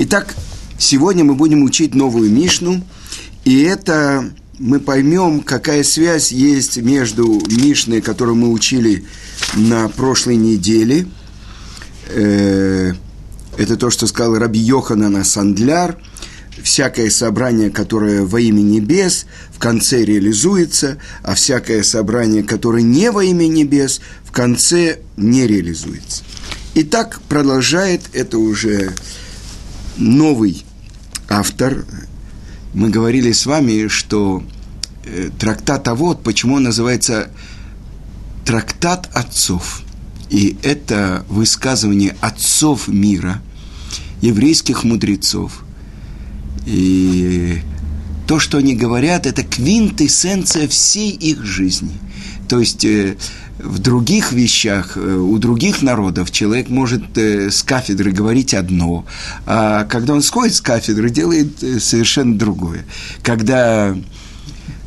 Итак, сегодня мы будем учить новую Мишну, и это мы поймем, какая связь есть между Мишной, которую мы учили на прошлой неделе. Э, это то, что сказал Раби Йоханана Сандляр. Всякое собрание, которое во имя небес, в конце реализуется, а всякое собрание, которое не во имя небес, в конце не реализуется. И так продолжает это уже новый автор. Мы говорили с вами, что э, трактат «А почему он называется трактат отцов. И это высказывание отцов мира, еврейских мудрецов. И то, что они говорят, это квинтэссенция всей их жизни. То есть э, в других вещах, э, у других народов человек может э, с кафедры говорить одно, а когда он сходит с кафедры, делает э, совершенно другое. Когда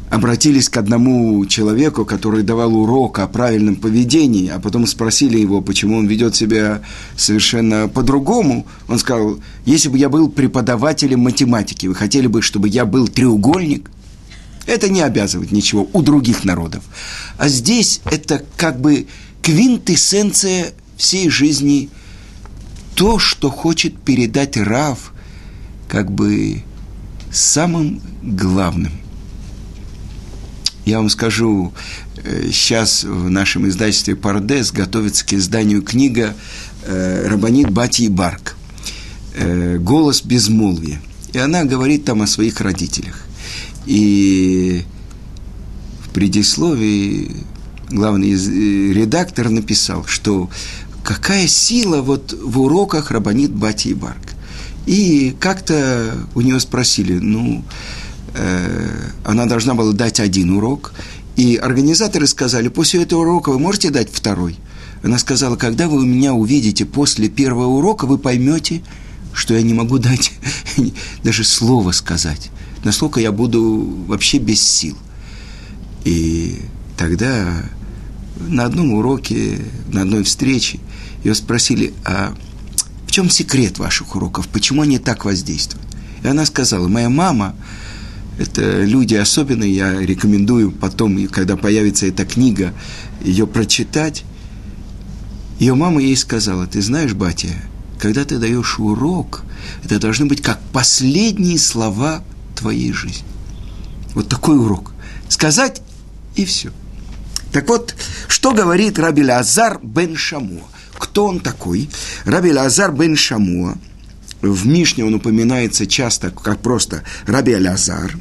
обратились к одному человеку, который давал урок о правильном поведении, а потом спросили его, почему он ведет себя совершенно по-другому, он сказал, если бы я был преподавателем математики, вы хотели бы, чтобы я был треугольник – это не обязывает ничего у других народов. А здесь это как бы квинтэссенция всей жизни, то, что хочет передать Рав, как бы самым главным. Я вам скажу, сейчас э, в нашем издательстве «Пардес» готовится к изданию книга э, Рабанит Бати Барк э, «Голос безмолвия». И она говорит там о своих родителях. И в предисловии главный э, редактор написал, что какая сила вот в уроках Рабанит Бати и Барк. И как-то у нее спросили, ну, э, она должна была дать один урок, и организаторы сказали, после этого урока вы можете дать второй? Она сказала, когда вы меня увидите после первого урока, вы поймете, что я не могу дать даже слова сказать насколько я буду вообще без сил. И тогда на одном уроке, на одной встрече ее спросили, а в чем секрет ваших уроков, почему они так воздействуют? И она сказала, моя мама, это люди особенные, я рекомендую потом, когда появится эта книга, ее прочитать. Ее мама ей сказала, ты знаешь, батя, когда ты даешь урок, это должны быть как последние слова твоей жизни. Вот такой урок. Сказать и все. Так вот, что говорит Раби Лазар бен Шамуа? Кто он такой? Раби Лазар бен Шамуа. В Мишне он упоминается часто как просто Раби Лазар.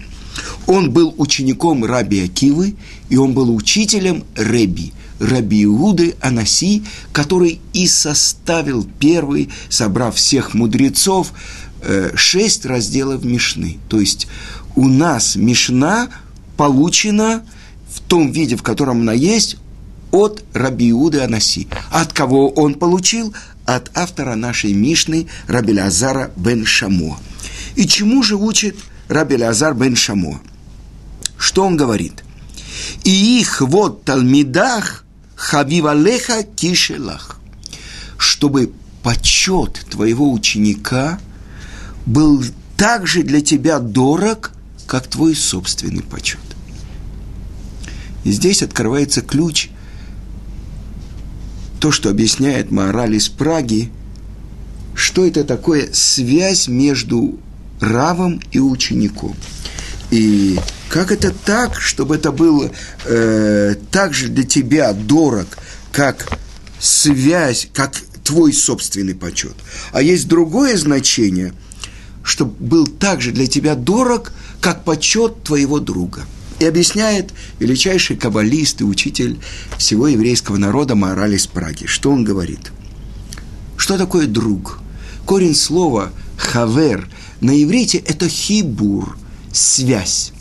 Он был учеником Раби Акивы, и он был учителем Реби, Раби Иуды Анаси, который и составил первый, собрав всех мудрецов, шесть разделов Мишны. То есть у нас Мишна получена в том виде, в котором она есть, от Раби Иуды Анаси. От кого он получил? От автора нашей Мишны Раби Лазара бен Шамо. И чему же учит Раби Лазар бен Шамо? Что он говорит? И их вот талмидах хавивалеха кишелах. Чтобы почет твоего ученика – был так же для тебя дорог, как твой собственный почет. И здесь открывается ключ, то, что объясняет мораль из Праги, что это такое связь между равом и учеником. И как это так, чтобы это было э, так же для тебя дорог, как связь, как твой собственный почет. А есть другое значение – чтобы был так же для тебя дорог, как почет твоего друга. И объясняет величайший каббалист и учитель всего еврейского народа Маораль из Праги. Что он говорит? Что такое друг? Корень слова «хавер» на иврите – это хибур, связь.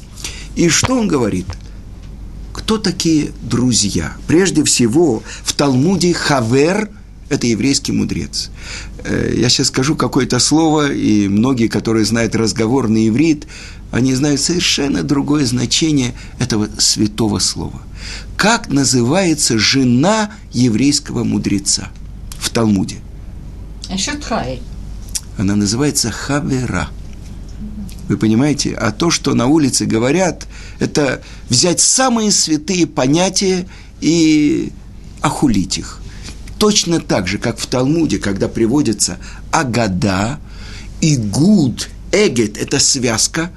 И что он говорит? Кто такие друзья? Прежде всего, в Талмуде «хавер» – это еврейский мудрец. Э, я сейчас скажу какое-то слово, и многие, которые знают разговорный иврит, они знают совершенно другое значение этого святого слова. Как называется жена еврейского мудреца в Талмуде? Шатрай. она называется хавера. Вы понимаете? А то, что на улице говорят, это взять самые святые понятия и охулить их. Точно так же, как в Талмуде, когда приводится агада, и гуд, эгет – это связка,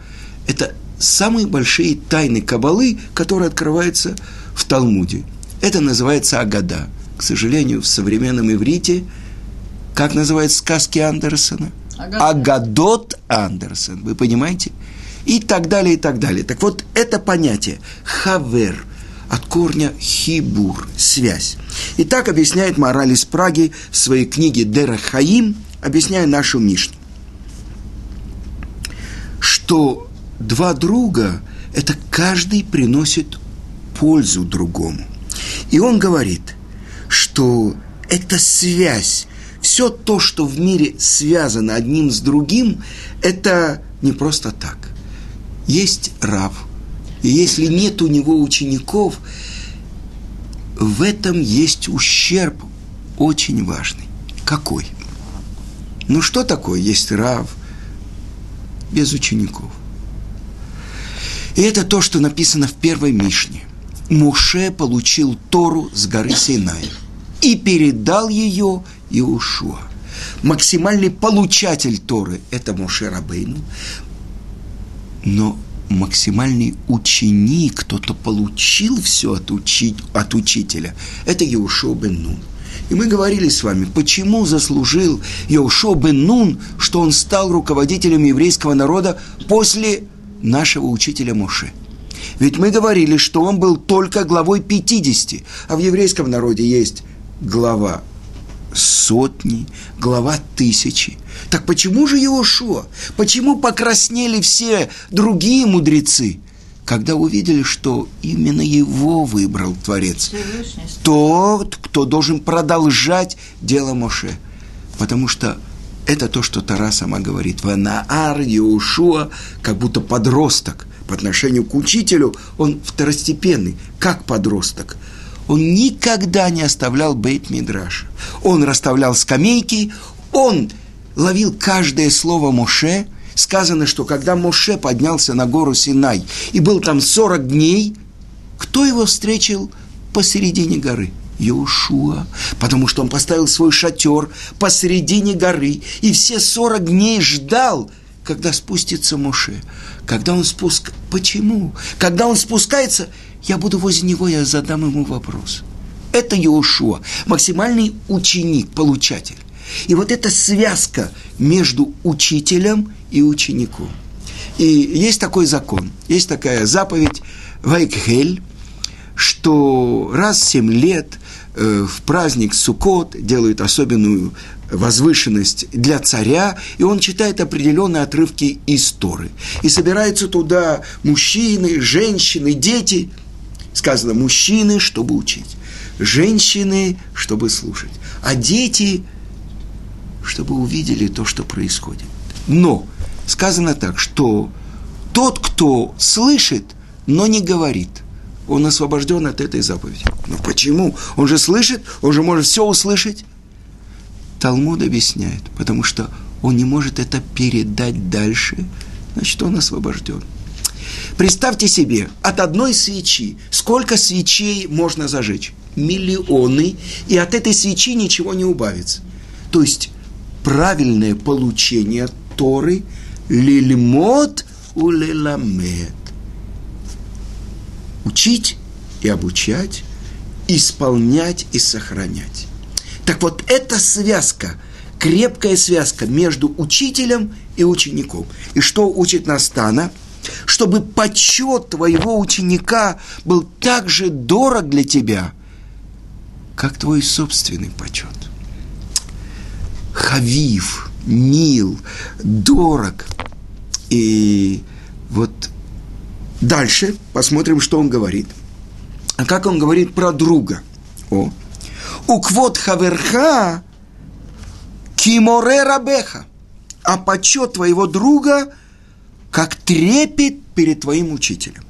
это самые большие тайны Кабалы, которые открываются в Талмуде. Это называется агада. К сожалению, в современном иврите, как называют сказки Андерсона? Агадот Андерсон. Вы понимаете? И так далее, и так далее. Так вот, это понятие хавер от корня хибур, связь. И так объясняет мораль из Праги в своей книге Дера Хаим, объясняя нашу Мишну. Что два друга – это каждый приносит пользу другому. И он говорит, что эта связь, все то, что в мире связано одним с другим, это не просто так. Есть раб, и если нет у него учеников, в этом есть ущерб очень важный. Какой? Ну что такое есть рав без учеников? И это то, что написано в первой Мишне. Муше получил Тору с горы Синай и передал ее Иушуа. Максимальный получатель Торы – это Моше Рабейну, но максимальный ученик, кто-то получил все от, учи, от учителя, это Иушуа бен Нун. И мы говорили с вами, почему заслужил Иошуа бен Нун, что он стал руководителем еврейского народа после нашего учителя Моше. Ведь мы говорили, что он был только главой 50, а в еврейском народе есть глава сотни, глава тысячи. Так почему же Иошуа? Почему покраснели все другие мудрецы, когда увидели, что именно его выбрал Творец? Тот, кто должен продолжать дело Моше. Потому что это то, что Тара сама говорит. Ванаар Иошуа, как будто подросток. По отношению к учителю он второстепенный, как подросток. Он никогда не оставлял бейт мидраш. Он расставлял скамейки, он ловил каждое слово Моше. Сказано, что когда Моше поднялся на гору Синай и был там 40 дней, кто его встретил посередине горы? Иошуа, потому что он поставил свой шатер посередине горы и все 40 дней ждал, когда спустится Моше. Когда он спуск... Почему? Когда он спускается, я буду возле него, я задам ему вопрос. Это Иошуа, максимальный ученик, получатель. И вот эта связка между учителем и учеником. И есть такой закон, есть такая заповедь Вайкхель, что раз в семь лет э, в праздник Суккот делают особенную возвышенность для царя, и он читает определенные отрывки из Торы. И собираются туда мужчины, женщины, дети. Сказано, мужчины, чтобы учить, женщины, чтобы слушать, а дети чтобы увидели то, что происходит. Но сказано так, что тот, кто слышит, но не говорит, он освобожден от этой заповеди. Ну почему? Он же слышит, он же может все услышать. Талмуд объясняет, потому что он не может это передать дальше, значит, он освобожден. Представьте себе, от одной свечи сколько свечей можно зажечь? Миллионы, и от этой свечи ничего не убавится. То есть правильное получение Торы лильмот улеламет. Учить и обучать, исполнять и сохранять. Так вот, эта связка, крепкая связка между учителем и учеником. И что учит Настана? Чтобы почет твоего ученика был так же дорог для тебя, как твой собственный почет. Хавив, мил, дорог. И вот дальше посмотрим, что он говорит. А как он говорит про друга? О, уквот хаверха киморе рабеха. А почет твоего друга, как трепет перед твоим учителем.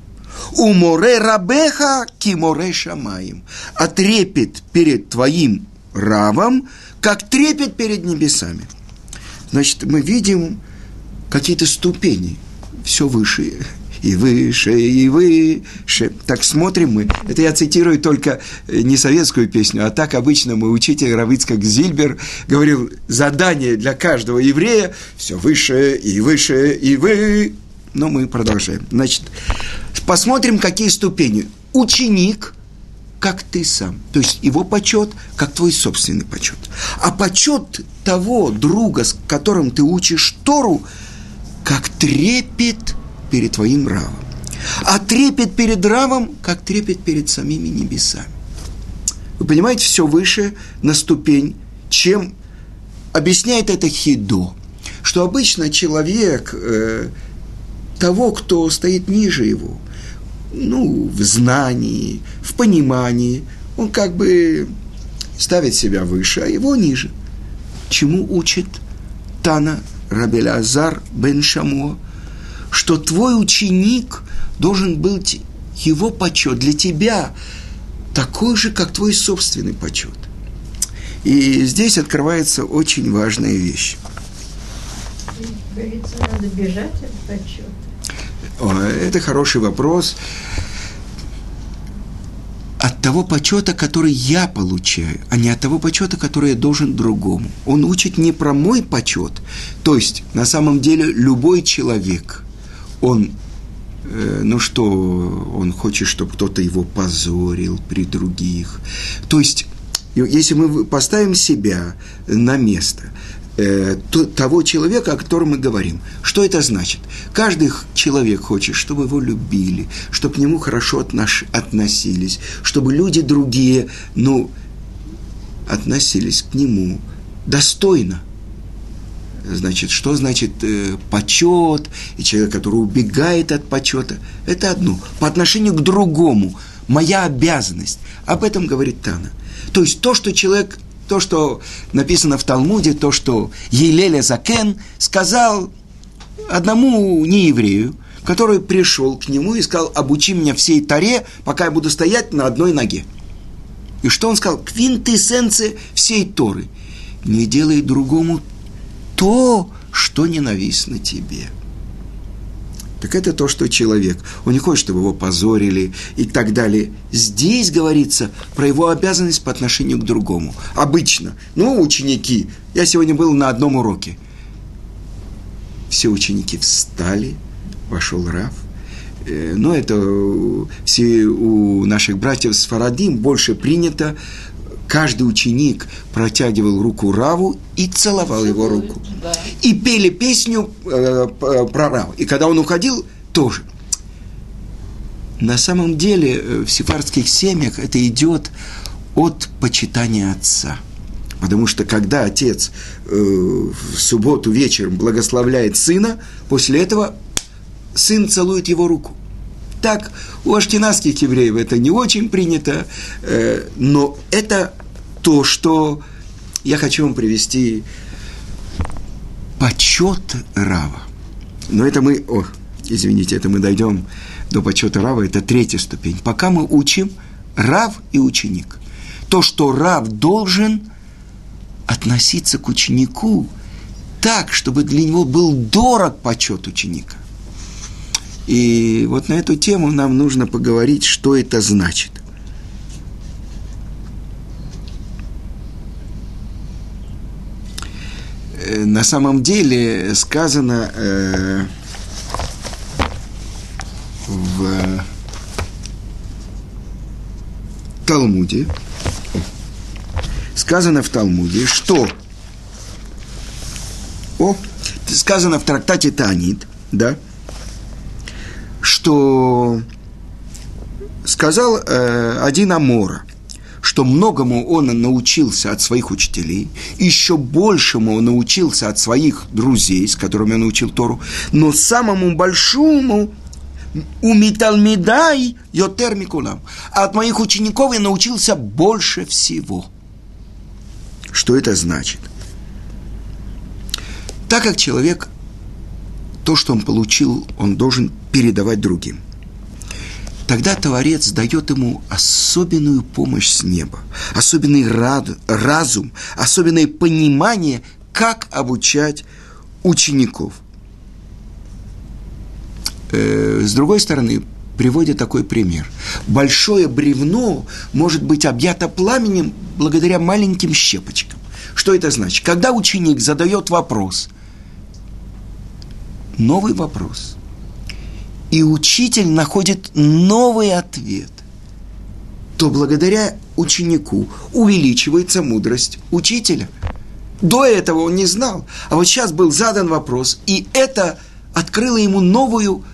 У море рабеха киморе шамаем. А трепет перед твоим равом, как трепет перед небесами. значит, мы видим какие-то ступени, все выше и выше, и выше. Так смотрим мы. Это я цитирую только э, не советскую песню, а так обычно мой учитель Равицкак Зильбер говорил, задание для каждого еврея все выше и выше и вы. Но мы продолжаем. Значит, посмотрим, какие ступени. Ученик, как ты сам. То есть его почет, как твой собственный почет. А почет того друга, с которым ты учишь Тору, как трепет перед твоим равом. А трепет перед равом, как трепет перед самими небесами. Вы понимаете, все выше на ступень, чем объясняет это Хидо, что обычно человек э, того, кто стоит ниже его, ну, в знании, в понимании, он как бы ставит себя выше, а его ниже. Чему учит Тана Рабеля Азар бен Шамо – что твой ученик должен быть его почет для тебя такой же, как твой собственный почет. И здесь открывается очень важная вещь. Говорится, надо бежать от почета. Это хороший вопрос. От того почета, который я получаю, а не от того почета, который я должен другому. Он учит не про мой почет. То есть, на самом деле, любой человек – он, э, ну что, он хочет, чтобы кто-то его позорил при других. То есть, если мы поставим себя на место э, то, того человека, о котором мы говорим, что это значит? Каждый человек хочет, чтобы его любили, чтобы к нему хорошо отнош, относились, чтобы люди другие, ну, относились к нему достойно – Значит, что значит э, почет, и человек, который убегает от почета, это одно. По отношению к другому, моя обязанность. Об этом говорит Тана. То есть то, что человек, то, что написано в Талмуде, то, что Елеля Закен сказал одному нееврею, который пришел к нему и сказал, обучи меня всей таре, пока я буду стоять на одной ноге. И что он сказал? Квинтэссенция всей Торы. Не делай другому то, что ненавистно тебе. Так это то, что человек. Он не хочет, чтобы его позорили и так далее. Здесь говорится про его обязанность по отношению к другому. Обычно. Ну, ученики. Я сегодня был на одном уроке. Все ученики встали, вошел Раф. Э, но это все у наших братьев с Фарадим больше принято каждый ученик протягивал руку Раву и целовал его руку. И пели песню э, про Раву. И когда он уходил, тоже. На самом деле э, в сефардских семьях это идет от почитания отца. Потому что когда отец э, в субботу вечером благословляет сына, после этого сын целует его руку. Так у аштинасских евреев это не очень принято, э, но это то, что я хочу вам привести почет Рава. Но это мы, о, извините, это мы дойдем до почета Рава, это третья ступень. Пока мы учим Рав и ученик. То, что Рав должен относиться к ученику так, чтобы для него был дорог почет ученика. И вот на эту тему нам нужно поговорить, что это значит. На самом деле сказано э, в Талмуде, сказано в Талмуде, что о, сказано в трактате Танит, да, что сказал э, один Амора – что многому он научился от своих учителей, еще большему он научился от своих друзей, с которыми он научил Тору, но самому большому у Миталмидай Йотер Микулам. А от моих учеников я научился больше всего. Что это значит? Так как человек, то, что он получил, он должен передавать другим – тогда Творец дает ему особенную помощь с неба, особенный рад, разум, особенное понимание, как обучать учеников. Э, с другой стороны, приводит такой пример. Большое бревно может быть объято пламенем благодаря маленьким щепочкам. Что это значит? Когда ученик задает вопрос, новый вопрос, и учитель находит новый ответ, то благодаря ученику увеличивается мудрость учителя. До этого он не знал, а вот сейчас был задан вопрос, и это открыло ему новую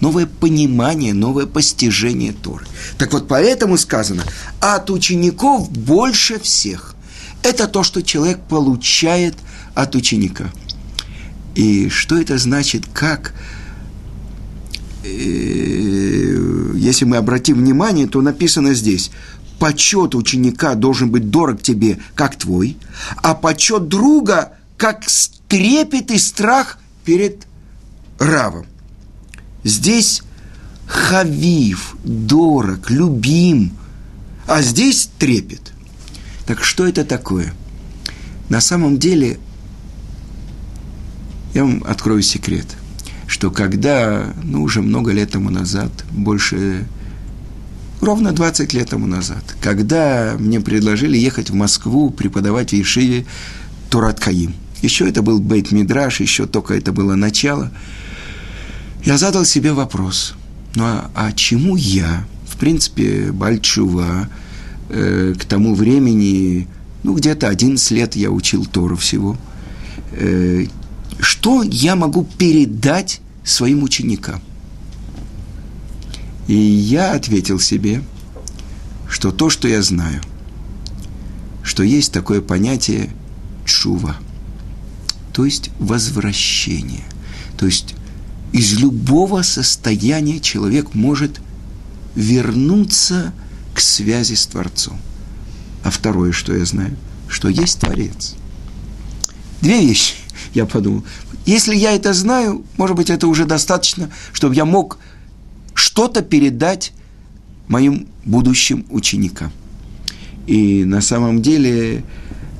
новое понимание, новое постижение Торы. Так вот, поэтому сказано, от учеников больше всех. Это то, что человек получает от ученика. И что это значит, как если мы обратим внимание, то написано здесь, почет ученика должен быть дорог тебе, как твой, а почет друга, как трепет и страх перед равом. Здесь хавив, дорог, любим, а здесь трепет. Так что это такое? На самом деле, я вам открою секрет, что когда, ну, уже много лет тому назад, больше, ровно 20 лет тому назад, когда мне предложили ехать в Москву преподавать в Ешиве Турат Каим. Еще это был Бейт Мидраш, еще только это было начало – я задал себе вопрос, ну а, а чему я, в принципе, Бальчува, э, к тому времени, ну где-то 11 лет я учил Тору всего, э, что я могу передать своим ученикам? И я ответил себе, что то, что я знаю, что есть такое понятие чува, то есть возвращение, то есть из любого состояния человек может вернуться к связи с Творцом. А второе, что я знаю, что есть Творец. Две вещи, я подумал. Если я это знаю, может быть, это уже достаточно, чтобы я мог что-то передать моим будущим ученикам. И на самом деле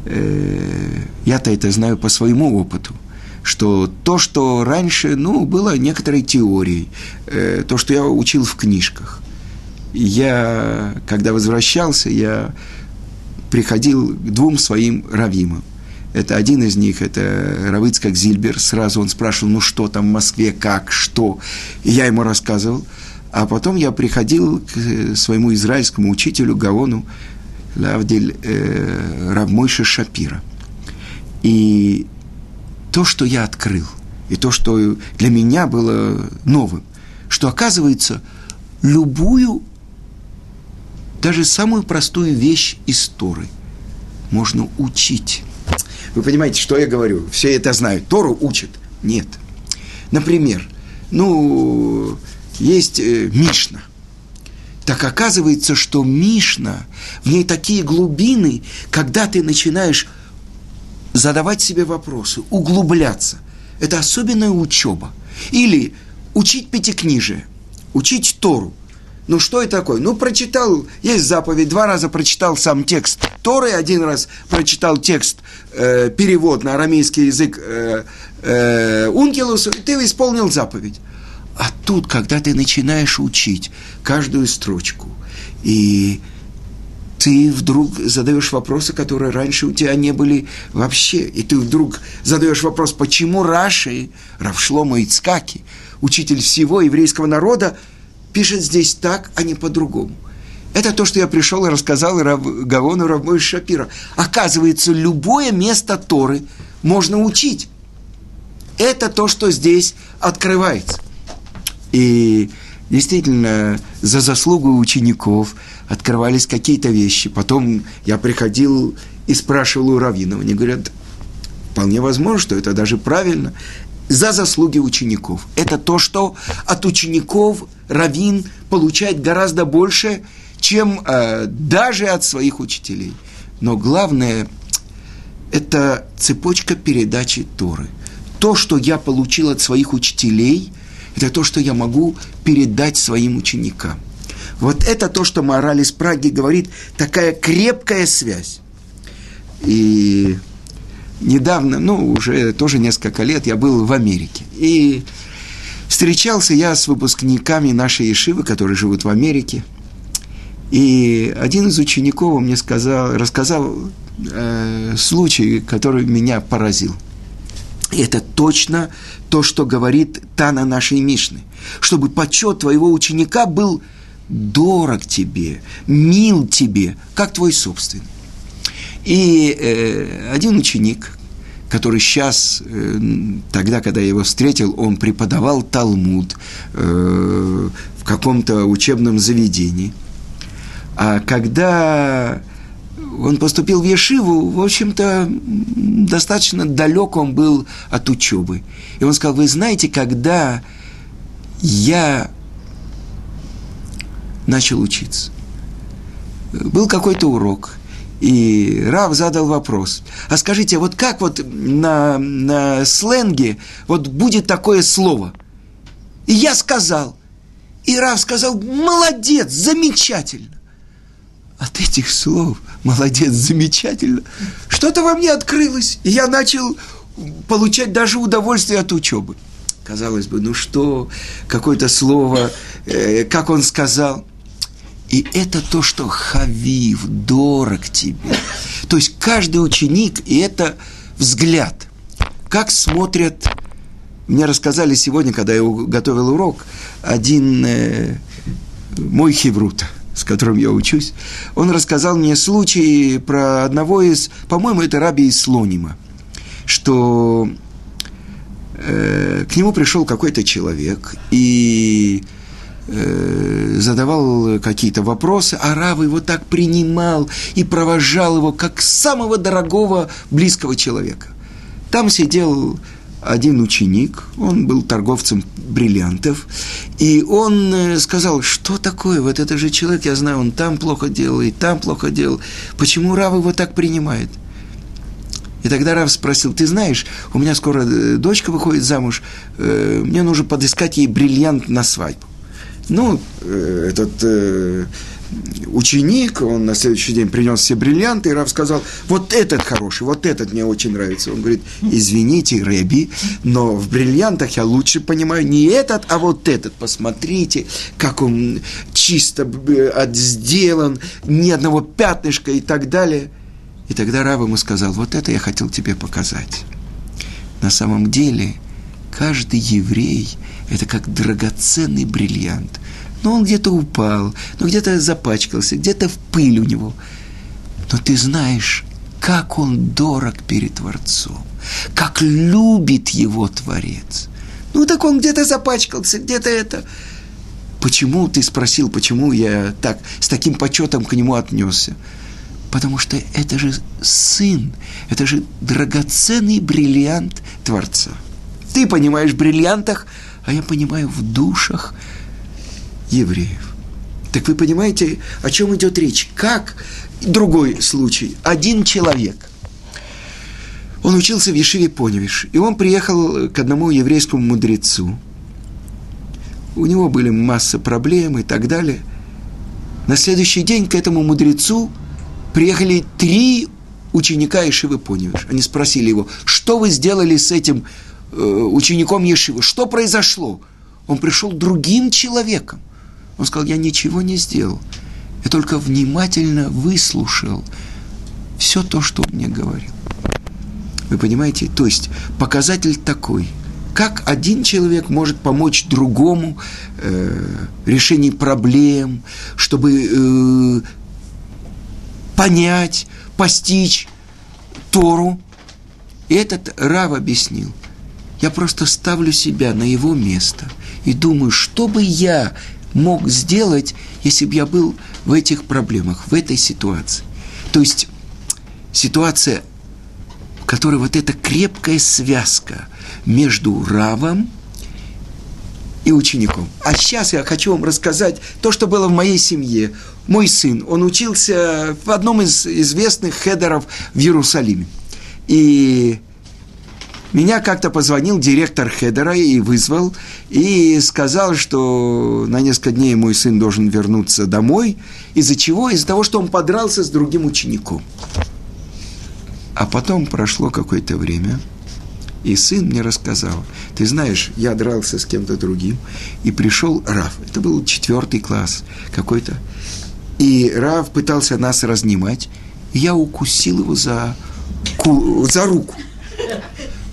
э, я-то это знаю по своему опыту что то, что раньше, ну, было некоторой теорией, э, то, что я учил в книжках. Я, когда возвращался, я приходил к двум своим равимам. Это один из них, это Равыцкак Зильбер. Сразу он спрашивал, ну что там в Москве, как, что. И я ему рассказывал. А потом я приходил к э, своему израильскому учителю Гаону Лавдиль э, Равмойша Шапира. И то, что я открыл, и то, что для меня было новым, что оказывается, любую, даже самую простую вещь из Торы можно учить. Вы понимаете, что я говорю? Все это знают. Тору учат? Нет. Например, ну, есть э, Мишна. Так оказывается, что Мишна, в ней такие глубины, когда ты начинаешь задавать себе вопросы, углубляться. Это особенная учеба. Или учить пятикнижие, учить Тору. Ну что это такое? Ну прочитал, есть заповедь, два раза прочитал сам текст Торы, один раз прочитал текст, э, перевод на арамейский язык э, э, Ункилусу, и ты исполнил заповедь. А тут, когда ты начинаешь учить каждую строчку, и ты вдруг задаешь вопросы, которые раньше у тебя не были вообще. И ты вдруг задаешь вопрос, почему Раши, Равшлома Ицкаки, учитель всего еврейского народа, пишет здесь так, а не по-другому. Это то, что я пришел и рассказал Рав, Гавону Равмой Шапира. Оказывается, любое место Торы можно учить. Это то, что здесь открывается. И действительно, за заслугу учеников – открывались какие-то вещи. Потом я приходил и спрашивал у раввинов. Они говорят, вполне возможно, что это даже правильно. За заслуги учеников. Это то, что от учеников раввин получает гораздо больше, чем э, даже от своих учителей. Но главное – это цепочка передачи Торы. То, что я получил от своих учителей, это то, что я могу передать своим ученикам – вот это то, что мораль из Праги говорит, такая крепкая связь. И недавно, ну, уже тоже несколько лет, я был в Америке. И встречался я с выпускниками нашей Ешивы, которые живут в Америке. И один из учеников мне сказал, рассказал э, случай, который меня поразил. И это точно то, что говорит Тана нашей Мишны. Чтобы почет твоего ученика был дорог тебе, мил тебе, как твой собственный. И э, один ученик, который сейчас, э, тогда, когда я его встретил, он преподавал Талмуд э, в каком-то учебном заведении. А когда он поступил в Ешиву, в общем-то, достаточно далек он был от учебы. И он сказал, вы знаете, когда я начал учиться, был какой-то урок, и Рав задал вопрос. А скажите, вот как вот на, на сленге вот будет такое слово? И я сказал. И Рав сказал, молодец, замечательно. От этих слов, молодец, замечательно, что-то во мне открылось. И я начал получать даже удовольствие от учебы. Казалось бы, ну что, какое-то слово, э, как он сказал – и это то, что хавив, дорог тебе. То есть каждый ученик, и это взгляд. Как смотрят, мне рассказали сегодня, когда я готовил урок, один э, мой хеврут, с которым я учусь, он рассказал мне случай про одного из, по-моему, это раби из Слонима, что э, к нему пришел какой-то человек, и задавал какие-то вопросы, а Рав его так принимал и провожал его как самого дорогого, близкого человека. Там сидел один ученик, он был торговцем бриллиантов, и он э, сказал, что такое, вот это же человек, я знаю, он там плохо делал, и там плохо делал, почему Рав его так принимает? И тогда Рав спросил, ты знаешь, у меня скоро э, дочка выходит замуж, мне нужно подыскать ей бриллиант на свадьбу. Ну, э, этот э, ученик, он на следующий день принес все бриллианты, и Рав сказал, вот этот хороший, вот этот мне очень нравится. Он говорит, извините, Рэби, но в бриллиантах я лучше понимаю не этот, а вот этот. Посмотрите, как он чисто э, сделан, ни одного пятнышка и так далее. И тогда Рав ему сказал, вот это я хотел тебе показать. На самом деле, каждый еврей – это как драгоценный бриллиант. Но он где-то упал, но где-то запачкался, где-то в пыль у него. Но ты знаешь, как он дорог перед Творцом, как любит его Творец. Ну так он где-то запачкался, где-то это. Почему ты спросил, почему я так с таким почетом к нему отнесся? Потому что это же сын, это же драгоценный бриллиант Творца. Ты понимаешь в бриллиантах, а я понимаю в душах евреев. Так вы понимаете, о чем идет речь? Как другой случай? Один человек. Он учился в Ешиве Поневиш, и он приехал к одному еврейскому мудрецу. У него были масса проблем и так далее. На следующий день к этому мудрецу приехали три ученика Ешивы Поневиш. Они спросили его, что вы сделали с этим учеником Ешивы. Что произошло? Он пришел другим человеком. Он сказал, я ничего не сделал. Я только внимательно выслушал все то, что он мне говорил. Вы понимаете? То есть показатель такой, как один человек может помочь другому э, решении проблем, чтобы э, понять, постичь Тору. И этот Рав объяснил – я просто ставлю себя на его место и думаю, что бы я мог сделать, если бы я был в этих проблемах, в этой ситуации. То есть ситуация, в которой вот эта крепкая связка между равом и учеником. А сейчас я хочу вам рассказать то, что было в моей семье. Мой сын, он учился в одном из известных хедеров в Иерусалиме. И меня как-то позвонил директор Хедера и вызвал, и сказал, что на несколько дней мой сын должен вернуться домой. Из-за чего? Из-за того, что он подрался с другим учеником. А потом прошло какое-то время, и сын мне рассказал, ты знаешь, я дрался с кем-то другим, и пришел Рав, это был четвертый класс какой-то, и Рав пытался нас разнимать, и я укусил его за, за руку.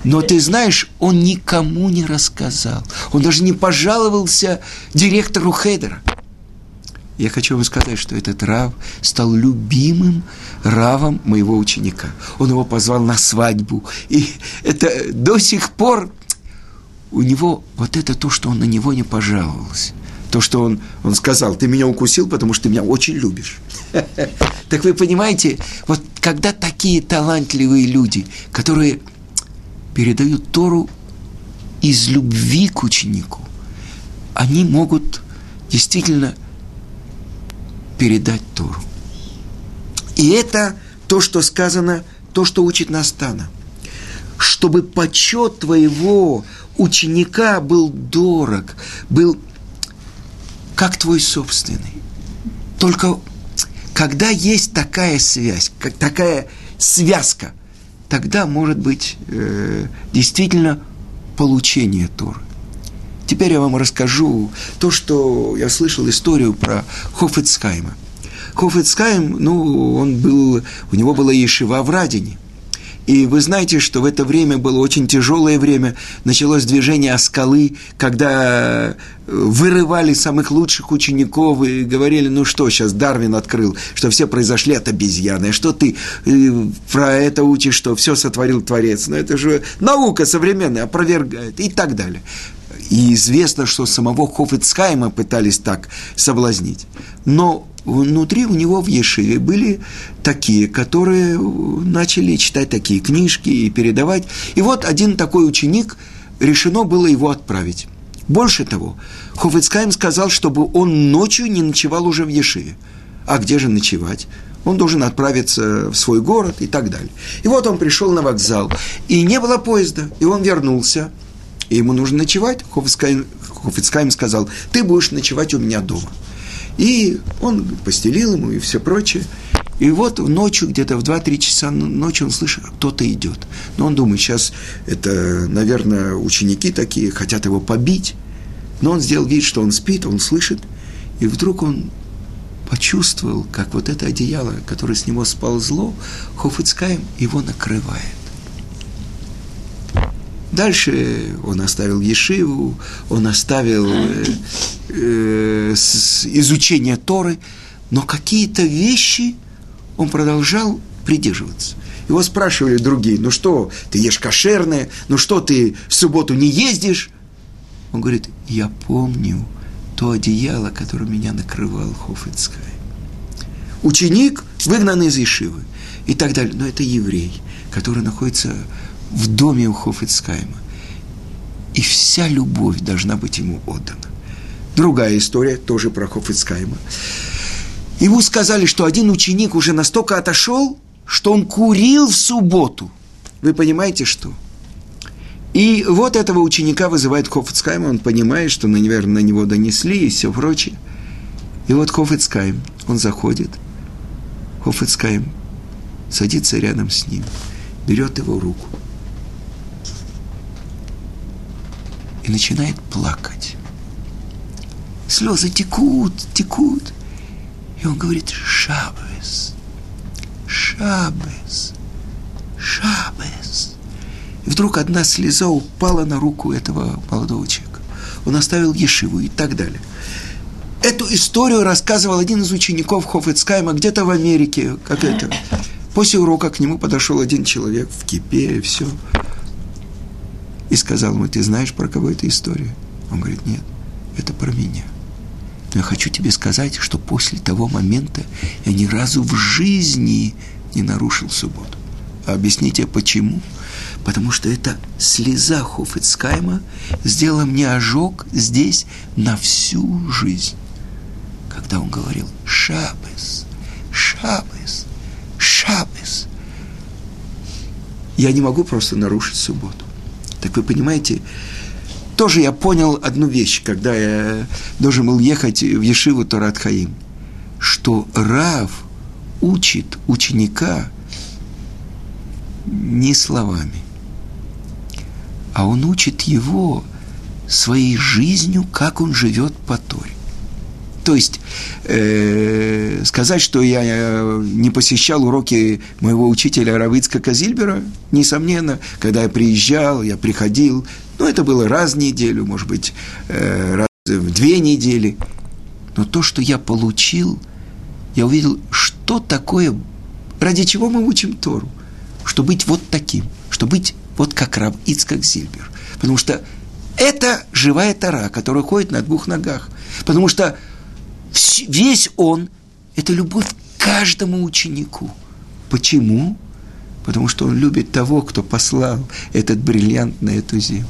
Но ты знаешь, он никому не рассказал. Он даже не пожаловался директору Хедера. Я хочу вам сказать, что этот Рав стал любимым Равом моего ученика. Он его позвал на свадьбу. И это до сих пор у него вот это то, что он на него не пожаловался. То, что он, он сказал, ты меня укусил, потому что ты меня очень любишь. Так вы понимаете, вот когда такие талантливые люди, которые передают Тору из любви к ученику, они могут действительно передать Тору. И это то, что сказано, то, что учит Настана. Чтобы почет твоего ученика был дорог, был как твой собственный. Только когда есть такая связь, как такая связка, тогда может быть э, действительно получение Торы. Теперь я вам расскажу то, что я слышал историю про Хофицкайма. Хофицкайм, ну, он был, у него была ешива в Радине. И вы знаете, что в это время было очень тяжелое время. Началось движение Аскалы, когда э, вырывали самых лучших учеников и говорили, ну что, сейчас Дарвин открыл, что все произошли от обезьяны. Что ты э, про это учишь, что все сотворил Творец? Ну это же наука современная, опровергает и так далее. И известно, что самого Хофицхайма пытались так соблазнить. Но внутри у него в Ешиве были такие, которые начали читать такие книжки и передавать. И вот один такой ученик, решено было его отправить. Больше того, Хофицкайм сказал, чтобы он ночью не ночевал уже в Ешиве. А где же ночевать? Он должен отправиться в свой город и так далее. И вот он пришел на вокзал, и не было поезда, и он вернулся – и ему нужно ночевать, Хофицкайм, Хофицкайм сказал, ты будешь ночевать у меня дома. И он постелил ему и все прочее. И вот ночью, где-то в 2-3 часа ночи он слышит, кто-то идет. Но он думает, сейчас это, наверное, ученики такие, хотят его побить. Но он сделал вид, что он спит, он слышит. И вдруг он почувствовал, как вот это одеяло, которое с него сползло, Хофицкаем его накрывает. Дальше он оставил Ешиву, он оставил э, э, изучение Торы, но какие-то вещи он продолжал придерживаться. Его спрашивали другие, ну что, ты ешь кошерное, ну что, ты в субботу не ездишь? Он говорит, я помню то одеяло, которое меня накрывал Хофицкай. Ученик, выгнан из Ешивы и так далее. Но это еврей, который находится в доме у Хофицкайма. И вся любовь должна быть ему отдана. Другая история, тоже про Хофицкайма. Ему сказали, что один ученик уже настолько отошел, что он курил в субботу. Вы понимаете, что? И вот этого ученика вызывает Хофицкайм, он понимает, что, наверное, на него донесли и все прочее. И вот Хофицкайм, он заходит, Хофицкайм садится рядом с ним, берет его руку – и начинает плакать. Слезы текут, текут. И он говорит, Шабес, Шабес, Шабес. И вдруг одна слеза упала на руку этого молодого человека. Он оставил Ешиву и так далее. Эту историю рассказывал один из учеников Хофицкайма где-то в Америке, как это. После урока к нему подошел один человек в кипе, и все и сказал ему, ты знаешь, про кого эта история? Он говорит, нет, это про меня. Но я хочу тебе сказать, что после того момента я ни разу в жизни не нарушил субботу. А объясните, почему? Потому что эта слеза Хофицкайма сделала мне ожог здесь на всю жизнь. Когда он говорил «Шабес, Шабес, Шабес», я не могу просто нарушить субботу. Так вы понимаете, тоже я понял одну вещь, когда я должен был ехать в Ешиву Торат Хаим, что Рав учит ученика не словами, а он учит его своей жизнью, как он живет по Торе. То есть э, сказать, что я э, не посещал уроки моего учителя Равицка Казильбера, несомненно, когда я приезжал, я приходил, ну, это было раз в неделю, может быть, э, раз в две недели. Но то, что я получил, я увидел, что такое, ради чего мы учим Тору. Что быть вот таким, что быть вот как Рав Ицкак Зильбер. Потому что это живая Тора, которая ходит на двух ногах. Потому что весь он – это любовь к каждому ученику. Почему? Потому что он любит того, кто послал этот бриллиант на эту землю.